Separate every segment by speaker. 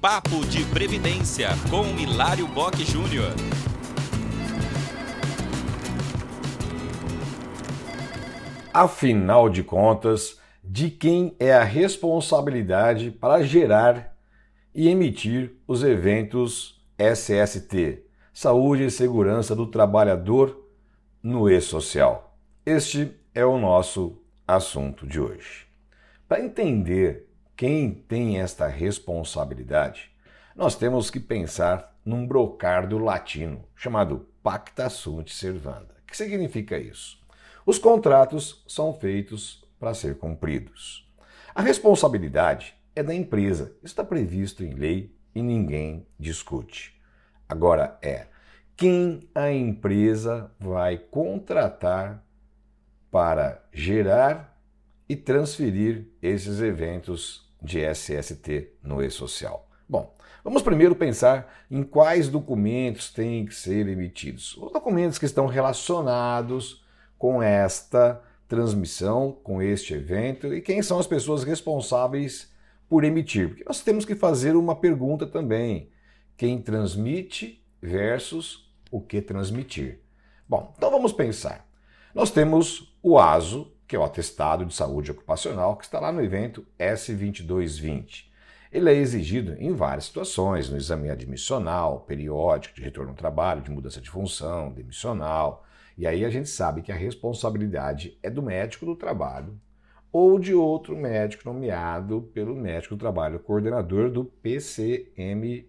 Speaker 1: Papo de Previdência com Hilário Bock Júnior.
Speaker 2: Afinal de contas, de quem é a responsabilidade para gerar e emitir os eventos SST, Saúde e Segurança do Trabalhador no E-Social? Este é o nosso assunto de hoje. Para entender quem tem esta responsabilidade, nós temos que pensar num brocardo latino chamado Pacta Sunt Servanda. O que significa isso? Os contratos são feitos para ser cumpridos. A responsabilidade é da empresa, está previsto em lei e ninguém discute. Agora é quem a empresa vai contratar para gerar e transferir esses eventos de SST no e-social. Bom, vamos primeiro pensar em quais documentos têm que ser emitidos. Os documentos que estão relacionados com esta transmissão, com este evento e quem são as pessoas responsáveis por emitir. Porque nós temos que fazer uma pergunta também: quem transmite versus o que transmitir. Bom, então vamos pensar. Nós temos o ASO, que é o Atestado de Saúde Ocupacional, que está lá no evento S2220. Ele é exigido em várias situações, no exame admissional, periódico, de retorno ao trabalho, de mudança de função, demissional, e aí a gente sabe que a responsabilidade é do médico do trabalho ou de outro médico nomeado pelo médico do trabalho, coordenador do PCMSO,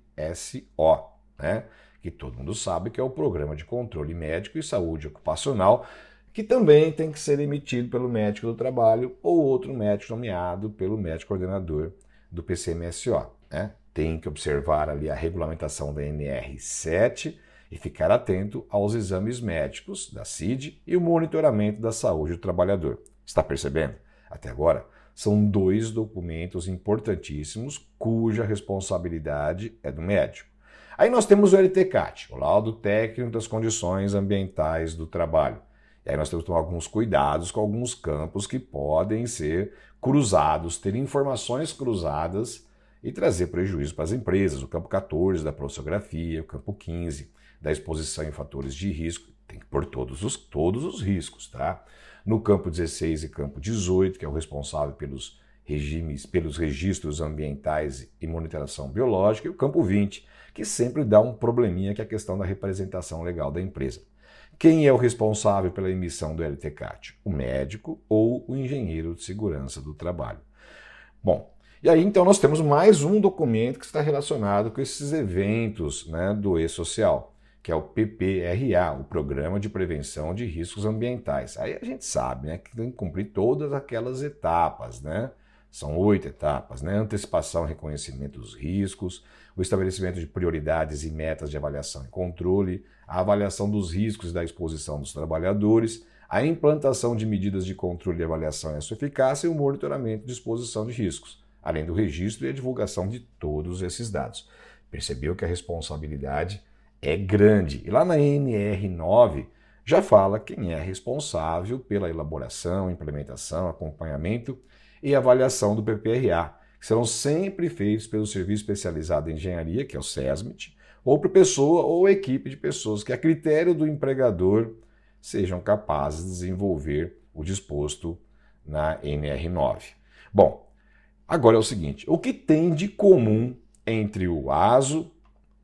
Speaker 2: né? que todo mundo sabe que é o Programa de Controle Médico e Saúde Ocupacional, que também tem que ser emitido pelo médico do trabalho ou outro médico nomeado pelo médico coordenador do PCMSO. Né? Tem que observar ali a regulamentação da NR7 e ficar atento aos exames médicos da CID e o monitoramento da saúde do trabalhador. Está percebendo? Até agora, são dois documentos importantíssimos cuja responsabilidade é do médico. Aí nós temos o LTCAT, o laudo técnico das condições ambientais do trabalho. E aí nós temos que tomar alguns cuidados com alguns campos que podem ser cruzados, ter informações cruzadas e trazer prejuízo para as empresas. O campo 14 da prossografia, o campo 15 da exposição em fatores de risco, tem que pôr todos os, todos os riscos, tá? No campo 16 e campo 18, que é o responsável pelos regimes, pelos registros ambientais e monitoração biológica, e o campo 20, que sempre dá um probleminha que é a questão da representação legal da empresa. Quem é o responsável pela emissão do LTCAT? O médico ou o engenheiro de segurança do trabalho. Bom, e aí então nós temos mais um documento que está relacionado com esses eventos né, do e-social que é o PPRA, o Programa de Prevenção de Riscos Ambientais. Aí a gente sabe né, que tem que cumprir todas aquelas etapas, né? São oito etapas, né? Antecipação reconhecimento dos riscos, o estabelecimento de prioridades e metas de avaliação e controle, a avaliação dos riscos da exposição dos trabalhadores, a implantação de medidas de controle e avaliação e sua eficácia e o monitoramento de exposição de riscos, além do registro e a divulgação de todos esses dados. Percebeu que a responsabilidade é grande. E lá na NR9 já fala quem é responsável pela elaboração, implementação, acompanhamento e avaliação do PPRA, que serão sempre feitos pelo Serviço Especializado em Engenharia, que é o SESMIT, ou por pessoa ou equipe de pessoas que, a critério do empregador, sejam capazes de desenvolver o disposto na NR9. Bom, agora é o seguinte: o que tem de comum entre o ASO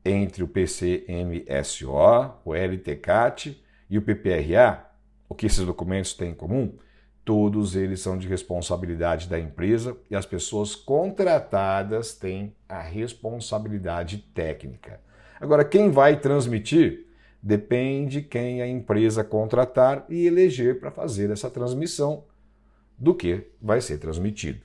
Speaker 2: entre o PCMSO, o LTCAT e o PPRA, o que esses documentos têm em comum? Todos eles são de responsabilidade da empresa e as pessoas contratadas têm a responsabilidade técnica. Agora, quem vai transmitir depende quem a empresa contratar e eleger para fazer essa transmissão do que vai ser transmitido.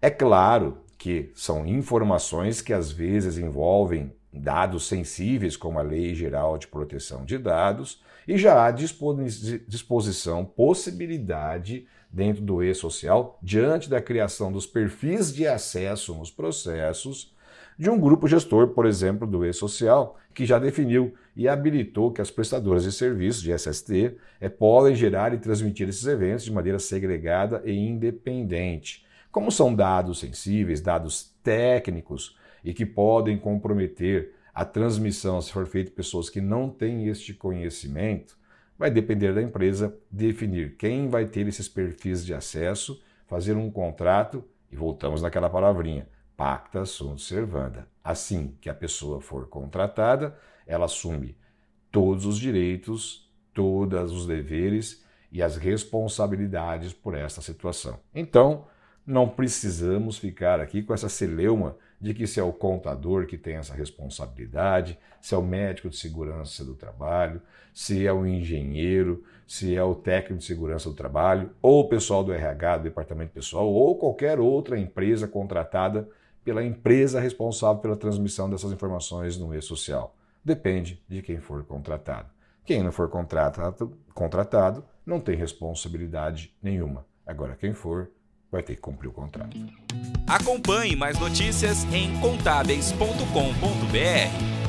Speaker 2: É claro que são informações que às vezes envolvem dados sensíveis, como a Lei Geral de Proteção de Dados, e já há disposição, possibilidade dentro do e-social, diante da criação dos perfis de acesso nos processos, de um grupo gestor, por exemplo, do e-social, que já definiu e habilitou que as prestadoras de serviços de SST é, podem gerar e transmitir esses eventos de maneira segregada e independente. Como são dados sensíveis, dados técnicos, e que podem comprometer a transmissão se for feito pessoas que não têm este conhecimento, vai depender da empresa definir quem vai ter esses perfis de acesso, fazer um contrato e voltamos naquela palavrinha, pacta sunt servanda. Assim que a pessoa for contratada, ela assume todos os direitos, todos os deveres e as responsabilidades por essa situação. Então, não precisamos ficar aqui com essa celeuma de que se é o contador que tem essa responsabilidade, se é o médico de segurança do trabalho, se é o engenheiro, se é o técnico de segurança do trabalho, ou o pessoal do RH, do departamento pessoal, ou qualquer outra empresa contratada pela empresa responsável pela transmissão dessas informações no e-social. Depende de quem for contratado. Quem não for contratado, contratado não tem responsabilidade nenhuma. Agora, quem for, vai ter que cumprir o contrato.
Speaker 1: Acompanhe mais notícias em contábeis.com.br.